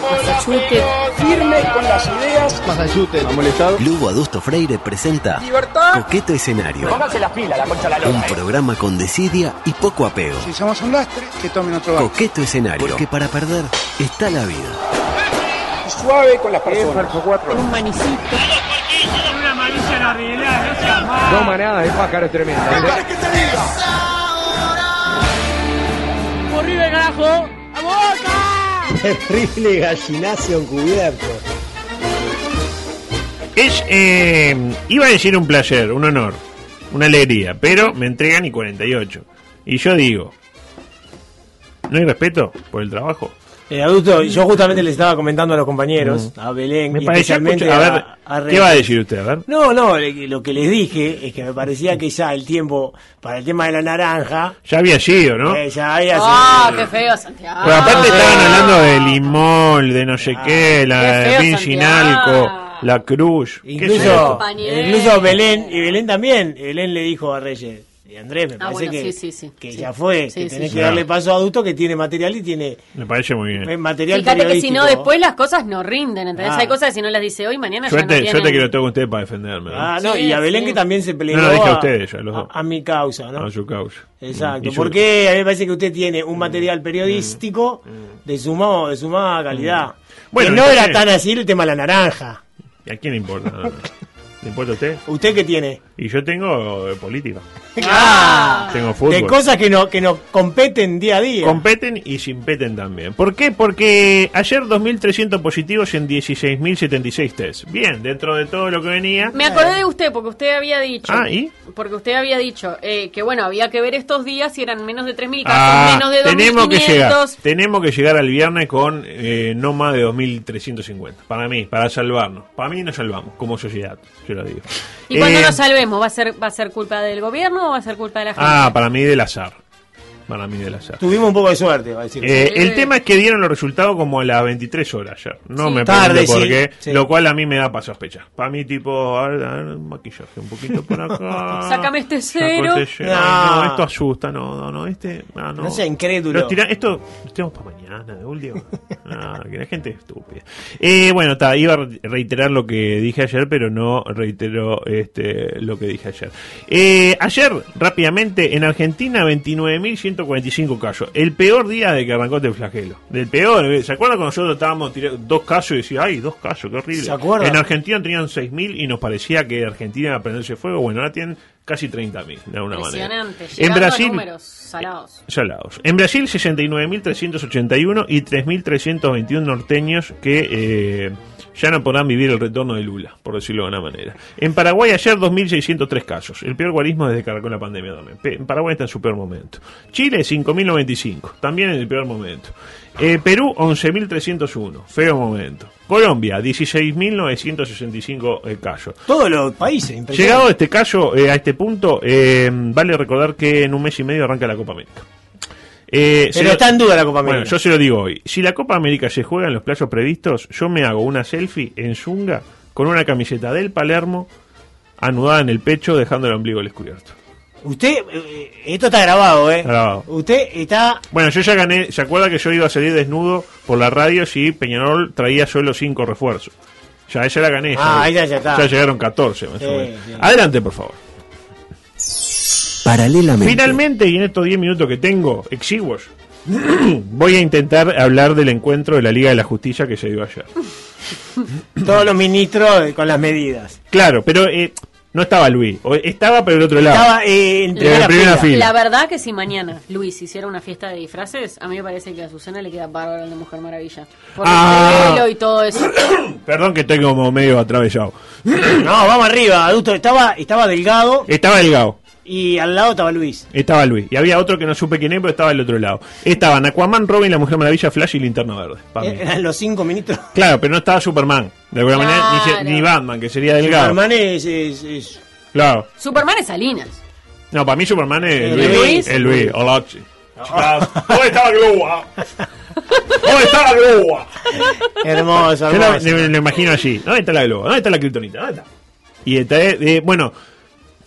Masachute. Firme con las ideas. ¿Ha molestado? Lugo Adusto Freire presenta Libertad. Coqueto Escenario. Pónganse las pilas, la concha la Un. ¿eh? programa con desidia y poco apego. Si somos un lastre, que tomen otro. Coqueto Escenario. Porque para perder está la vida. Suave con las personas. Un manicito. No manada de pájaro es tremenda. ¡Horrible, Terrible gallinazo encubierto. Es, eh, iba a decir un placer, un honor, una alegría, pero me entregan y 48. Y yo digo, ¿no hay respeto por el trabajo? Eh, adulto, yo justamente les estaba comentando a los compañeros, a Belén, Mm. Me y especialmente a ver, a ¿qué va a decir usted? A ver. No, no, le- lo que les dije es que me parecía que ya el tiempo para el tema de la naranja, Ya había sido, ¿no? eh, ya había ¡Ah, sido- qué feo, Santiago! Pero aparte Ah, estaban hablando de limón, de no sé qué, la Qué la cruz. ¿Qué es Incluso, incluso Belén, y Belén también, Belén le dijo a Reyes, Andrés, me Ah, parece bueno, que, sí, sí, sí, que sí. ya fue, Sí, que tenés sí. que darle paso a adulto que tiene material y tiene Me parece muy bien. eh, material Fíjate que si no, después las cosas no rinden, ¿entendés? Ah. Hay cosas que si no las dice hoy, mañana ya Suerte, no tienen... suerte que lo tengo a usted para defenderme. ¿no? Ah, no, Sí, y a Belén sí. que también se peleó No, lo dije a a, ustedes ya, los dos. a- a mi causa, ¿no? A su causa. Exacto, Y porque a mí me parece que usted tiene un material periodístico de suma, de sumada calidad. Bueno, que no era tan así el tema de la naranja. ¿Y a quién le importa? ¿Le importa a usted? ¿Usted qué tiene? Y yo tengo eh, política. Ah, Tengo fútbol. de cosas que no que nos competen día a día. Competen y sin peten también. ¿Por qué? Porque ayer 2.300 positivos en 16.076 test. Bien, dentro de todo lo que venía. Me acordé de usted, porque usted había dicho... Ah, ¿y? Porque usted había dicho eh, que, bueno, había que ver estos días si eran menos de 3.000 casos, Ah, menos de 2.500... tenemos que llegar. Tenemos que llegar al viernes con eh, no más de 2.350. Para mí, para salvarnos. Para mí nos salvamos como sociedad, yo lo digo. Y cuando Eh, nos salvemos, ¿va a ser va a ser culpa del gobierno o va a ser culpa de la gente? Ah, para mí del azar. Para mí del azar. Tuvimos un poco de suerte, va a decir. Eh, el tema es que dieron los resultados como a las 23 horas ayer. No Sí. me Tarde, pregunto por qué, sí. lo cual a mí me da para sospechar. Para mí, tipo, a ver, a ver, maquillaje un poquito por acá. Sácame este Saco cero. este. No. Ay, no, esto asusta, no, no, no, este, ah, no. No sea incrédulo. Tira- esto lo tenemos para mañana, de último. Ah, que la gente es estúpida. Eh, bueno, ta, iba a re- reiterar lo que dije ayer, pero no reitero este, lo que dije ayer. Eh, ayer, rápidamente, en Argentina, 29.145 casos. El peor día de que arrancó este flagelo. Del peor. eh, ¿Se acuerdan cuando nosotros estábamos tirando dos casos y decía, ay, dos casos, qué horrible? ¿Se acuerdan? En Argentina tenían 6.000 y nos parecía que Argentina iba a prenderse fuego. Bueno, ahora tienen casi 30.000, de alguna manera. Impresionante. En a Brasil, números salados. Salados. En Brasil 69.381 y 3.321 norteños que eh, ya no podrán vivir el retorno de Lula, por decirlo de una manera. En Paraguay ayer 2.603 casos, el peor guarismo desde que arrancó la pandemia también. En Paraguay está en su peor momento. Chile 5.095, también en el peor momento. Eh, Perú 11.301, feo momento. Colombia 16.965 eh, casos. Todos los países. Llegado a este caso, eh, a este punto, eh, vale recordar que en un mes y medio arranca la Copa América. Eh, Pero lo- está en duda la Copa América. Bueno, yo se lo digo hoy. Si la Copa América se juega en los plazos previstos, yo me hago una selfie en Zunga con una camiseta del Palermo anudada en el pecho, dejando el ombligo descubierto. Usted, eh, esto está grabado, ¿eh? Grabado. Usted está... Bueno, yo ya gané. ¿Se acuerda que yo iba a salir desnudo por la radio si Peñarol traía solo cinco refuerzos? Ya, esa la gané. Ah, ya, esa ya está. Ya llegaron 14, más Sí, o menos. sí. Adelante, por favor. Paralelamente. Finalmente, y en estos 10 minutos que tengo, exiguos, voy a intentar hablar del encuentro de la Liga de la Justicia que se dio ayer. Todos los ministros eh, con las medidas. Claro, pero eh, No estaba Luis. O- Estaba, pero del otro lado. Estaba eh, en En primera, primera fila. fila. La verdad que si mañana Luis hiciera una fiesta de disfraces, a mí me parece que a Susana le queda bárbaro el de Mujer Maravilla. Por Ah. el pelo y todo eso. Perdón que estoy como medio atravesado. No, vamos arriba, adulto. Estaba, estaba delgado Estaba Delgado. Y al lado estaba Luis. Estaba Luis. Y había otro que no supe quién es, pero estaba del otro lado. Estaban Aquaman, Robin, la Mujer Maravilla, Flash y Linterna Verde. Eran los cinco ministros. Claro, pero no estaba Superman. De alguna Claro. manera, ni, Batman, que sería Delgado. Superman es, es- es- Claro. Superman es Salinas. No, para mí Superman es ¿El Luis. Luis? Es Luis. Hola, chicas. ¿Dónde está la grúa? ¿Dónde está la grúa? hermoso, Yo lo, hermoso. me- lo imagino allí. ¿Dónde está la globa? ¿Dónde está la kriptonita? ¿Dónde está? Y está, eh, bueno,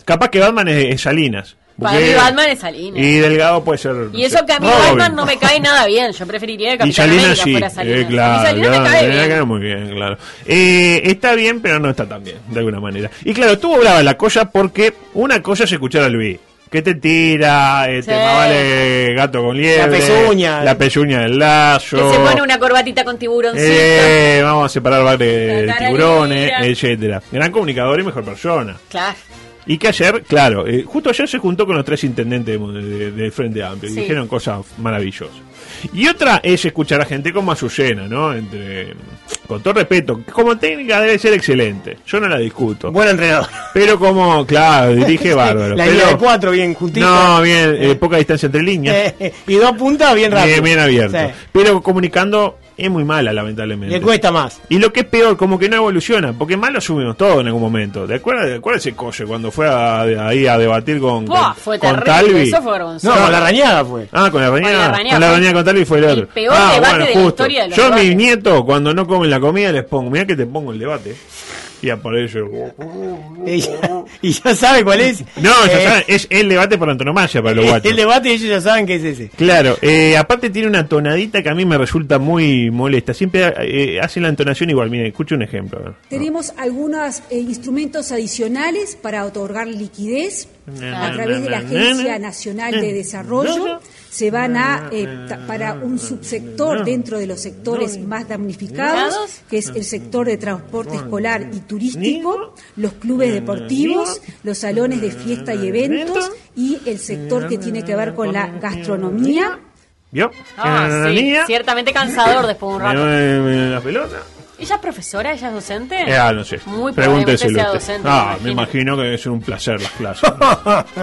capaz que Batman es, es Salinas. Para mí Batman es Salinas. Y Delgado puede ser. Y eso que a mí Robin. Batman no me cae nada bien. Yo preferiría que Y Capitán Salinas América sí, fuera Salinas. eh, claro, y Salinas claro, me cae Salinas bien. cae muy bien, claro. Eh, está bien, pero no está tan bien, de alguna manera. Y claro, estuvo brava la cosa porque una cosa es escuchar a Luis. Que te tira, eh, Sí. te vale gato con liebre. pezuña. La pezuña del lazo. Que se pone una corbatita con tiburoncito. Eh, vamos a separar varios de La tiburones, etcétera. Gran comunicador y mejor persona. Claro. Y que ayer, claro, eh, justo ayer se juntó con los tres intendentes de- de- del Frente Amplio y Sí. dijeron cosas maravillosas. Y otra es escuchar a gente como Azucena, ¿no? Entre, con todo respeto, como técnica debe ser excelente, yo no la discuto. Buen entrenador. Pero como, claro, dirige bárbaro. La pero- línea de cuatro bien juntita. No, bien, eh, poca distancia entre líneas. Eh, y dos puntas bien rápido. Bien, bien abierto. Sí. Pero comunicando es muy mala, lamentablemente. Le cuesta más. Y lo que es peor, como que no evoluciona, porque mal lo subimos todo en algún momento. ¿De acuerdo? ¿De acuerdo ese coche cuando fue a- ahí a debatir con, Buah, con, fue con. Talvi? Eso fue No, con la rañada fue. Ah, con la rañada. Con la Con rañada la con Talvi fue el el otro. peor ah, debate bueno, de la justo. historia de los Yo a mis nietos, cuando no comen la comida, les pongo, mira que te pongo el debate. Y aparece. Y ya, sabe cuál es. No, ya Eh, saben, es el debate por antonomasia para los guachos. El debate ellos ya saben que es ese. Claro, eh, aparte tiene una tonadita que a mí me resulta muy molesta. Siempre eh, hacen la entonación igual. Mire, escuche un ejemplo. Tenemos algunos eh, instrumentos adicionales para otorgar liquidez a través de la Agencia Nacional de Desarrollo. Se van a, eh, ta- para un subsector dentro de los sectores más damnificados, que es el sector de transporte escolar y turístico, los clubes deportivos, los salones de fiesta y eventos y el sector que tiene que ver con la gastronomía. ¿Vio? Ah, La sí. Ciertamente cansador después de un me- rato. me- me- la pelota. ¿Ella es profesora? ¿Ella es docente? Eh, ah, no sé. Muy Pregúnteselo usted. docente. Ah, me me imagino. imagino que debe ser un placer las clases.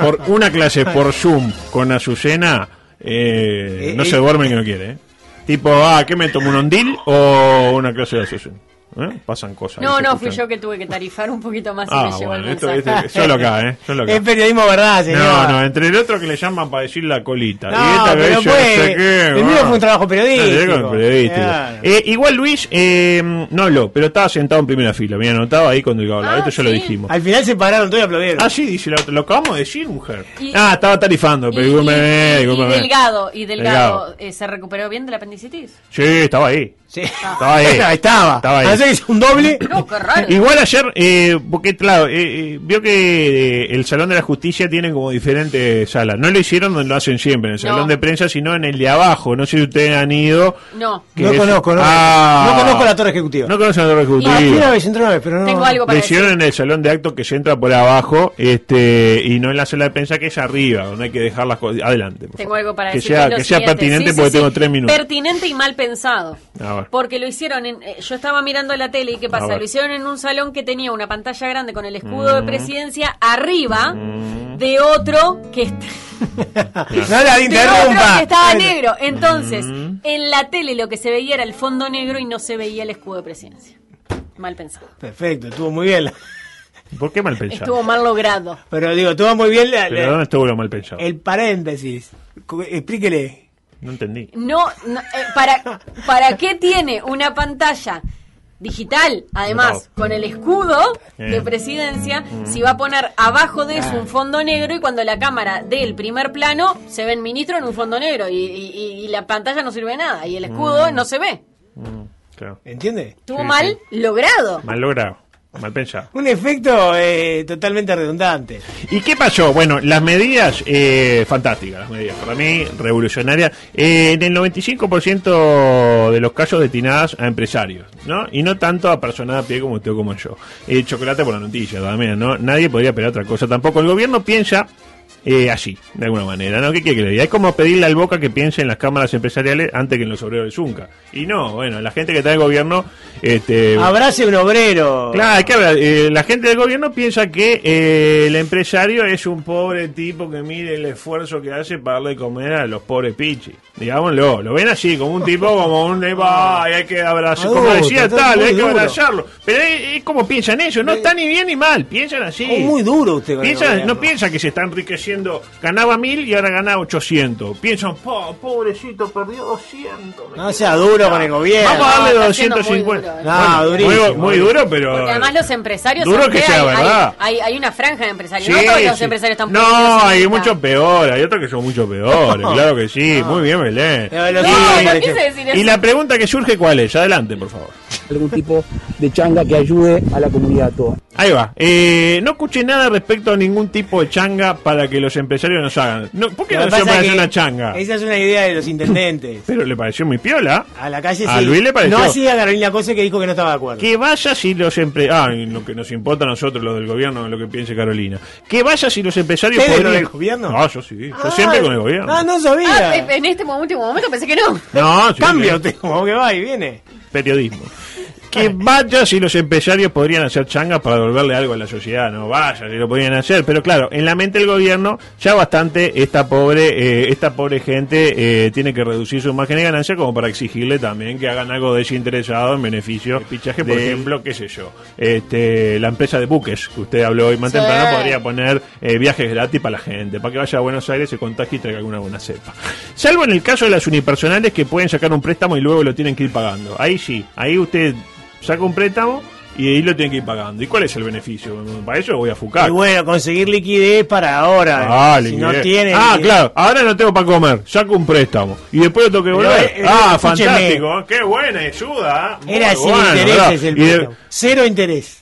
por una clase por Zoom con Azucena, eh, Eh, no eh. se duerme que no quiere. ¿eh? Tipo, ah, ¿qué me tomo un ondil o una clase de Azucena? ¿Eh? Pasan cosas. No, no, fui yo que tuve que tarifar un poquito más y Ah, me llegó bueno, esto, este- solo acá, ¿eh? Solo acá. Es periodismo verdad, señor. No, no, entre el otro que le llaman para decir la colita. No, y esta pero no sé qué, el mío fue un trabajo periodístico. Claro. Eh, igual Luis eh, no habló, pero estaba sentado en primera fila. Me anotado ahí cuando el hablaba. Ah, Esto ya lo dijimos. Al final se pararon todos y aplaudieron. Ah, sí, dice la otra. Lo acabamos de decir, mujer. Y- ah, estaba tarifando, Y, pero y- y- y. Delgado, y Delgado, Delgado. eh, ¿se recuperó bien de la apendicitis? Sí, estaba ahí. Sí. Estaba ahí. estaba. Estaba ahí. No ser que es un doble. No, qué raro. Igual ayer, eh, porque claro, eh, eh, vio que eh, el Salón de la Justicia tiene como diferentes salas. No lo hicieron donde lo hacen siempre, en el No. Salón de Prensa, sino en el de abajo. No sé si ustedes han ido. No. que No es- conozco, no, Ah. no conozco la torre ejecutiva. No conocen la Torre Ah, Ejecutiva. una vez, entré una vez, pero no. Tengo algo Lo para decir. hicieron en el salón de actos que se entra por abajo este y no en la sala de prensa que es arriba, donde hay que dejar las cosas. Adelante. por Tengo favor. algo para que decir. sea, lo que sea pertinente Sí, sí, porque sí. tengo tres minutos. Pertinente y mal pensado. A ver. Porque lo hicieron en. eh, yo estaba mirando la tele y ¿qué pasa? Lo hicieron en un salón que tenía una pantalla grande con el escudo Mm. de presidencia arriba de otro que está. No la de interrumpa. otro que estaba negro. Entonces, Mm. en la tele lo que se veía era el fondo negro y no se veía el escudo de presidencia. Mal pensado. Perfecto, estuvo muy bien. la- ¿Por qué mal pensado? Estuvo mal logrado. Pero digo, estuvo muy bien la- Pero la- ¿dónde estuvo lo mal pensado? el paréntesis. Explíquele. No entendí. No, no, eh, para, ¿para qué tiene una pantalla digital, además, No. con el escudo de Eh. presidencia, si va a poner abajo de eso un fondo negro y cuando la cámara dé el primer plano, se ve el ministro en un fondo negro y, y- y la pantalla no sirve de nada y el escudo no se ve? Claro. ¿Entiende? Estuvo Sí, mal logrado. Mal logrado. Mal pensado. Un efecto eh, totalmente redundante. ¿Y qué pasó? Bueno, las medidas, eh, fantásticas, las medidas, para mí, revolucionarias. Eh, en el 95% de los casos destinadas a empresarios, ¿no? Y no tanto a personas a pie como usted o como yo. Eh, chocolate por la noticia también, ¿no? Nadie podría esperar otra cosa. Tampoco el gobierno piensa eh, así, de alguna manera, ¿no? ¿Qué quiere que le diga? Es como pedirle al Boca que piense en las cámaras empresariales antes que en los obreros de Zunca. Y no, bueno, la gente que está en el gobierno... Este, Abrace un obrero. Claro, es que eh, la gente del gobierno piensa que eh, el empresario es un pobre tipo que mire el esfuerzo que hace para darle comer a los pobres pichis. Digámoslo, lo ven así, como un tipo, como un ay, hay que abrazar, como Adulto, decía tal, hay que abrazarlo. Pero es, es como piensan ellos, no está ni bien ni mal, piensan así. Oh, muy duro usted con el Piensa, gobierno. no piensa que se está enriqueciendo, ganaba mil y ahora gana 800. Piensan, po, pobrecito, perdió 200. me No sea duro con el gobierno. Vamos a darle muy 250. duro, No, Bueno, durísimo, muy, muy duro, pero. Porque además los empresarios Duro ¿sabes que sea hay, verdad. Hay, hay, hay una franja de empresarios. Sí, no todos los sí. empresarios están No, poniendo hay cinta. muchos peores, hay otros que son mucho peores, claro que sí, muy bien Belén. Pero Y- No, Sí, no sí. quise decir eso. y la pregunta que surge, ¿cuál es? Adelante, por favor. algún tipo de changa que ayude a la comunidad toda. Ahí va. Eh, no escuché nada respecto a ningún tipo de changa para que los empresarios nos hagan. No, ¿Por qué Lo no que se pasa que una changa? Esa es una idea de los intendentes. Pero le pareció muy piola. A la calle A sí. Luis le pareció. No así a Carolina Cose que dijo que no estaba de acuerdo. Que vaya si los empresarios. Ah, lo que nos importa a nosotros, los del gobierno, lo que piense Carolina. Que vaya si los empresarios. ¿Ustedes, podrían- lo del gobierno? No, yo sí. Yo siempre con el gobierno. Ah, no sabía. Ah, en este último momento pensé que no. No, sí, Cambia sí. usted, como que va y viene. periodismo. Que vaya si los empresarios podrían hacer changas para devolverle algo a la sociedad, no vaya si lo podrían hacer, pero claro, en la mente del gobierno ya bastante esta pobre eh, esta pobre gente eh, tiene que reducir su margen de ganancia como para exigirle también que hagan algo desinteresado en beneficio de pichaje, por ejemplo, qué sé yo, este la empresa de buques que usted habló hoy más Sí. temprano podría poner eh, viajes gratis para la gente, para que vaya a Buenos Aires, se contagie y traiga alguna buena cepa. Salvo en el caso de las unipersonales que pueden sacar un préstamo y luego lo tienen que ir pagando. Ahí sí, ahí usted saca un préstamo y ahí lo tiene que ir pagando. ¿Y cuál es el beneficio? Para eso voy a fucar. Y bueno, conseguir liquidez para ahora. Ah, si liquidez. no tiene. Ah, liquidez- claro, ahora no tengo para comer, saco un préstamo y después lo tengo que volver. eh, ah, fantástico, qué buena ayuda. ¿eh? Muy Era sin intereses ¿verdad? el de- préstamo. Cero interés.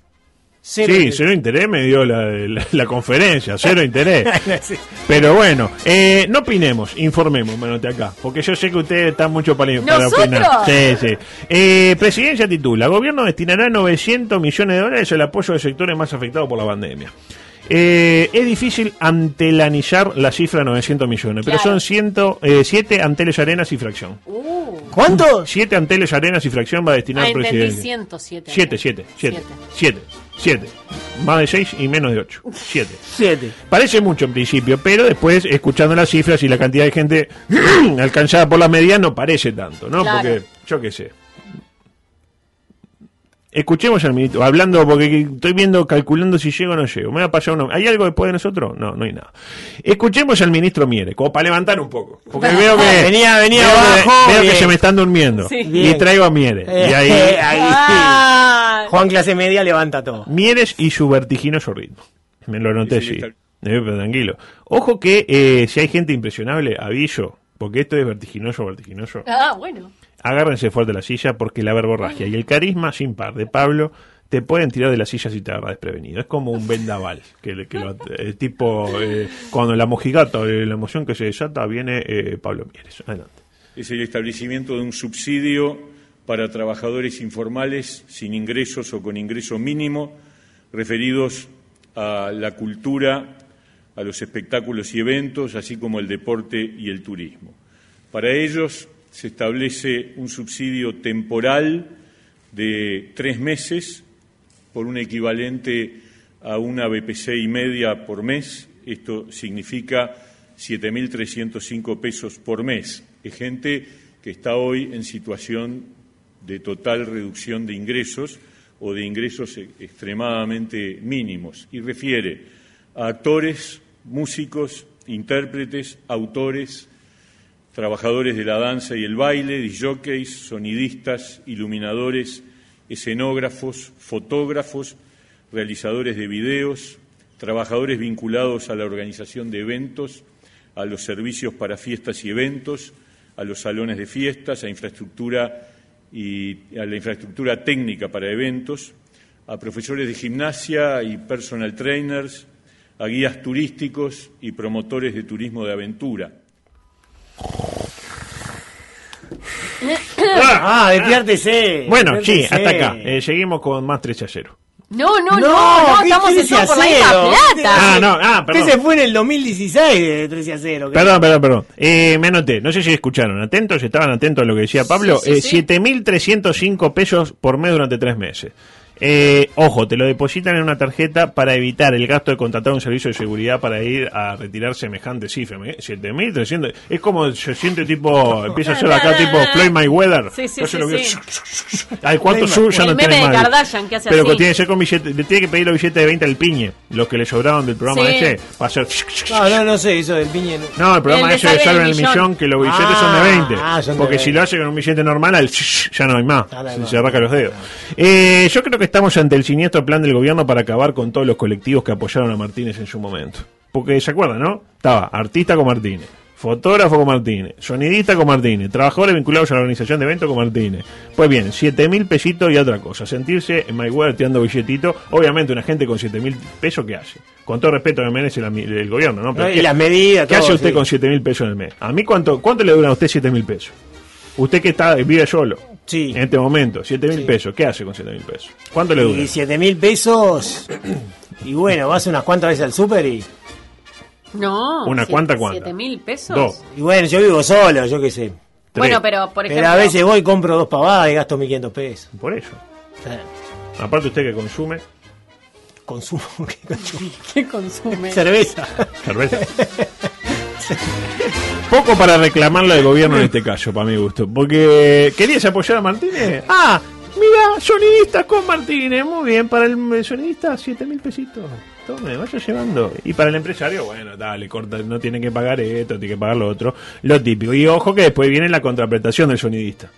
Cero Sí, interés. cero interés me dio la, la- la conferencia, cero interés. Pero bueno, eh, no opinemos, informemos, manote acá, porque yo sé que usted está mucho para, opinar. Sí, sí. Eh, presidencia titula, gobierno destinará 900 millones de dólares al apoyo de sectores más afectados por la pandemia. Eh, es difícil antelanizar la cifra de 900 millones, pero Claro. son 7 anteles arenas y fracción. ¿Cuánto? 7 anteles arenas y fracción va a destinar Ah, el entendí presidente. 107. 7, 7, 7, 7, 7. Más de 6 y menos de 8. 7. Siete. Parece mucho en principio, pero después, escuchando las cifras y la cantidad de gente alcanzada por la media, no parece tanto, ¿no? Claro. Porque, yo qué sé. Escuchemos al ministro, hablando, porque estoy viendo, calculando si llego o no llego. Me va a pasar uno. ¿Hay algo después de nosotros? No, no hay nada. Escuchemos al ministro Miere, como para levantar un poco. Porque veo que. Venía- venía veo que- abajo, Veo que se me están durmiendo. Sí. Y traigo a Miere. Y ahí. Eh, ahí. Ah, Juan clase media levanta todo. Mieres y su vertiginoso ritmo. Me lo noté, Sí, Eh, pero tranquilo. Ojo que eh, si hay gente impresionable, aviso, porque esto es vertiginoso, vertiginoso. ah, bueno. Agárrense fuerte la silla porque la verborragia y el carisma sin par de Pablo te pueden tirar de la silla si te agarras desprevenido. Es como un vendaval, que, le- que lo- eh, tipo eh, cuando la mojigata, eh, la emoción que se desata, viene eh, Pablo Mieres. Adelante. es el establecimiento de un subsidio para trabajadores informales sin ingresos o con ingreso mínimo referidos a la cultura, a los espectáculos y eventos, así como el deporte y el turismo. Para ellos se establece un subsidio temporal de tres meses por un equivalente a una BPC y media por mes. Esto significa 7.305 pesos por mes. Es gente que está hoy en situación de total reducción de ingresos o de ingresos e- extremadamente mínimos. Y refiere a actores, músicos, intérpretes, autores, trabajadores de la danza y el baile, disjockeys, sonidistas, iluminadores, escenógrafos, fotógrafos, realizadores de videos, trabajadores vinculados a la organización de eventos, a los servicios para fiestas y eventos, a los salones de fiestas, a infraestructura y a la infraestructura técnica para eventos, a profesores de gimnasia y personal trainers, a guías turísticos y promotores de turismo de aventura. Ah, despiértese. Bueno, sí, hasta acá. Eh, seguimos con más 13 a 0. No, no, no, No, no, ¿qué estamos en a por la cero? misma plata. Ah, no, ah, Usted perdón. se fue en el 2016 de 13 a 0. Perdón, perdón, perdón. Eh, me anoté. No sé si escucharon. Atentos, estaban atentos a lo que decía Pablo. Sí, sí, Eh, sí. 7.305 pesos por mes durante tres meses. Eh, ojo, te lo depositan en una tarjeta para evitar el gasto de contratar un servicio de seguridad para ir a retirar semejante cifra. Me- 7.300. Es como se siente tipo, empieza a ser acá tipo Floyd Mayweather. Sí, sí, Yo sí, se lo vi- sí. Ay, ¿cuánto El sube? Ya no meme de más. Kardashian que hace Pero así. que tiene que ser con billete, le tiene que pedir los billetes de 20 al piñe, los que le sobraron del programa Sí. ese, va a ser... No, no, no sé, eso del piñe. no. No, el programa El de ese de Salven el Millón. millón, que los billetes Ah, son de 20. ah, son de porque 20. si lo hace con un billete normal, al ya no hay más. Ya no hay se, más. se arranca los dedos. Eh, yo creo que estamos ante el siniestro plan del gobierno para acabar con todos los colectivos que apoyaron a Martínez en su momento. Porque se acuerdan, ¿no? Estaba artista con Martínez. Fotógrafo con Martínez, sonidista con Martínez, trabajadores vinculados a la organización de eventos con Martínez. Pues bien, 7 mil pesitos y otra cosa. Sentirse en Mayweather tirando billetito. Obviamente, una gente con 7 mil pesos, ¿qué hace? Con todo respeto que merece la- el gobierno, ¿no? Pero Y ¿qué- las medidas, ¿Qué todo, hace usted sí. con 7 mil pesos en el mes? ¿A mí cuánto, cuánto le dura a usted 7 mil pesos? Usted que está vive solo. Sí. En este momento, 7 mil pesos. ¿Qué hace con 7 mil pesos? ¿Cuánto le dura? Y 7 mil pesos. Y bueno, vas unas cuantas veces al súper y. No. ¿Una siete- cuánta, cuánta? ¿Siete mil pesos? Dos. Y bueno, yo vivo solo, yo qué sé. Bueno, pero por ejemplo. Pero a veces voy, compro dos pavadas y gasto 1500 pesos. Por eso. Aparte usted que consume Consumo, ¿qué consumo? ¿Qué consume? Cerveza. cerveza. Poco para reclamarle al gobierno en este caso, para mi gusto. Porque querías apoyar a Martínez. Ah, mira, sonidista con Martínez. Muy bien, para el sonidista, 7 mil pesitos. Tome, vaya llevando. Y para el empresario, bueno, dale, corta, no tiene que pagar esto, tiene que pagar lo otro. Lo típico. Y ojo que después viene la contraprestación del sonidista.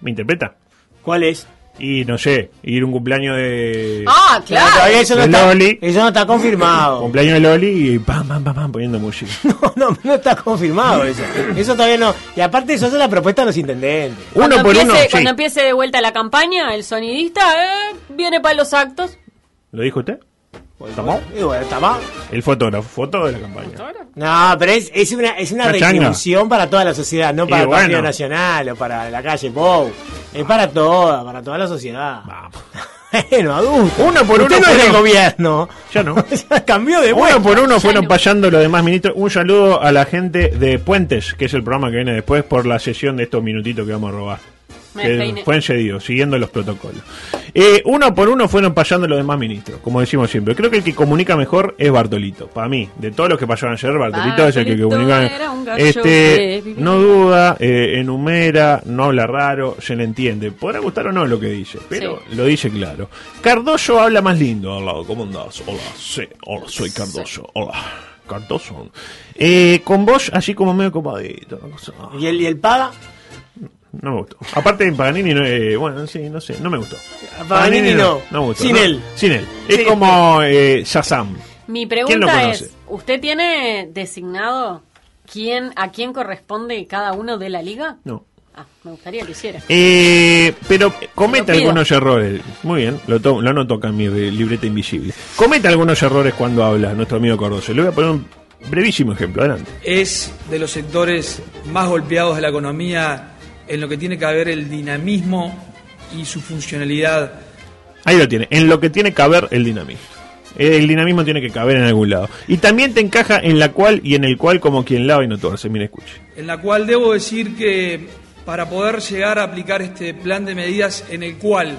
¿Me interpreta? ¿Cuál es? Y no sé, ir un cumpleaños de. Ah, Claro, claro. todavía eso no, De está, Loli. eso no está confirmado. Cumpleaños de Loli y pam, pam, pam, pam, poniendo música. No, no, no está confirmado eso. Eso todavía no. Y aparte, eso es la propuesta de los intendentes. Cuando Uno por empiece, uno, sí. Cuando empiece de vuelta la campaña, el sonidista eh, viene para los actos. ¿Lo dijo usted? ¿Estamos? Y bueno, está mal. El fotógrafo, foto de la campaña. No, pero es, es una, es una retribución para toda la sociedad, no Y para el Partido bueno. Nacional o para la calle Pou. Es para toda, para toda la sociedad. Vamos. Bueno, adulto. Uno por Usted uno no es del gobierno. Ya no. Cambió de vuelta. Uno por uno fueron no. pasando los demás ministros. Un saludo a la gente de Puentes, que es el programa que viene después, por la sesión de estos minutitos que vamos a robar. Que fue cedido, siguiendo los protocolos. Eh, uno por uno fueron pasando los demás ministros, como decimos siempre. Creo que el que comunica mejor es Bartolito. Para mí, de todos los que pasaron ayer, Bartolito, es el que comunica. Este, no duda, eh, enumera, no habla raro, se le entiende. Podrá gustar o no lo que dice, pero lo dice claro. Cardoso habla más lindo. Hola, ¿cómo andás? Hola, sí, hola, soy Cardoso. Hola, Cardoso. Eh, con vos, así como medio copadito. ¿Y el, y el paga? No me gustó. Aparte de Paganini, no, eh, bueno, sí, no sé, no me gustó. Paganini no. me gustó. Sin no, él. Sin él. Es Sí. como eh, Shazam. Mi ¿Quién lo pregunta conoce? es, ¿usted tiene designado quién a quién corresponde cada uno de la liga? No. Ah, me gustaría que hiciera. Eh, pero pido. algunos errores. Muy bien, lo, to- lo anoto acá en mi libreta invisible. Comete algunos errores cuando habla nuestro amigo Cardoso. Le voy a poner un brevísimo ejemplo. Adelante. es de los sectores más golpeados de la economía en lo que tiene que ver el dinamismo y su funcionalidad. Ahí lo tiene. En lo que tiene que caber el dinamismo. El dinamismo tiene que caber en algún lado. Y también te encaja en la cual y en el cual como quien lava y no torce. Mira, escuche. en la cual debo decir que para poder llegar a aplicar este plan de medidas en el cual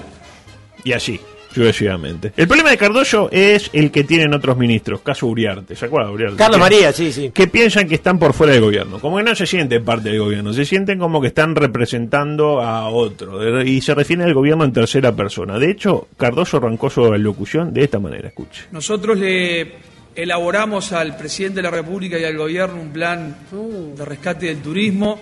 Y así, sucesivamente. El problema de Cardoso es el que tienen otros ministros. Caso Uriarte. ¿Se acuerda de Uriarte? Carlos María, sí, sí. que piensan que están por fuera del gobierno, como que no se sienten parte del gobierno, se sienten como que están representando a otro y se refiere al gobierno en tercera persona. De hecho, Cardoso arrancó su locución de esta manera, escuche. nosotros le elaboramos al presidente de la República y al gobierno un plan de rescate del turismo.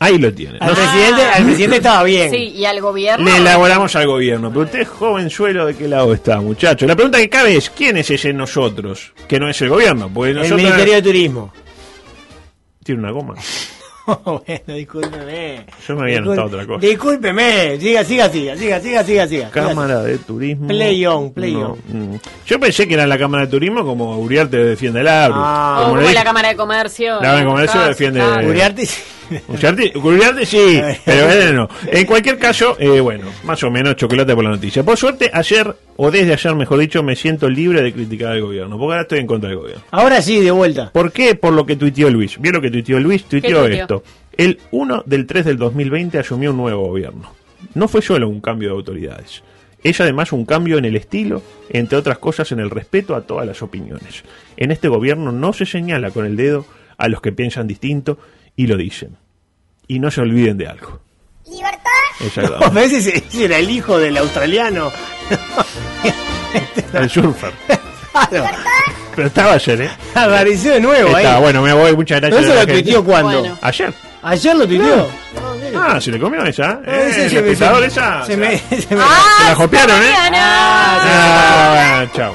Ahí lo tiene. Al, No presidente, al presidente estaba bien. Sí, y al gobierno. le elaboramos al gobierno, pero usted es jovenzuelo, ¿de qué lado está, muchacho? La pregunta que cabe es, ¿quién es ese nosotros? Que no es el gobierno, porque el. Ministerio de Turismo. Tiene una goma. bueno, discúlpeme. Yo me había Discul- anotado otra cosa. Discúlpeme. Siga, siga, siga, siga, siga, siga, siga. Cámara de turismo. Play on, play No, on. mm. Yo pensé que era la Cámara de Turismo como Uriarte defiende el agro. Ah. O Como la dije, Cámara de Comercio. La Cámara de Comercio caso, defiende- claro. Uriarte. Sí, pero él no. En cualquier caso, eh, bueno, más o menos chocolate por la noticia. Por suerte, ayer, o desde ayer, mejor dicho, me siento libre de criticar al gobierno, porque ahora estoy en contra del gobierno. Ahora sí, de vuelta. ¿Por qué? Por lo que tuiteó Luis. ¿Vio lo que tuiteó Luis? Tuiteó? esto. El 1 del 3 del 2020 asumió un nuevo gobierno. No fue solo un cambio de autoridades. Es además un cambio en el estilo, entre otras cosas en el respeto a todas las opiniones. En este gobierno no se señala con el dedo a los que piensan distinto y lo dicen. Y no se olviden de algo. ¡Libertad! A veces ese era el hijo del australiano. El surfer. Claro. Pero estaba ayer, ¿eh? Apareció de nuevo ahí. Estaba, bueno, me voy, muchas ¿Pero gracias. eso lo tuiteó cuándo? Bueno. Ayer. Ayer lo tuiteó. Ah, se le comió esa. Ah, Eh, ese el se me- esa. Se me, se me- ¡Ah! Se la copiaron, ¿eh? Mariana! Ah, bueno, chao.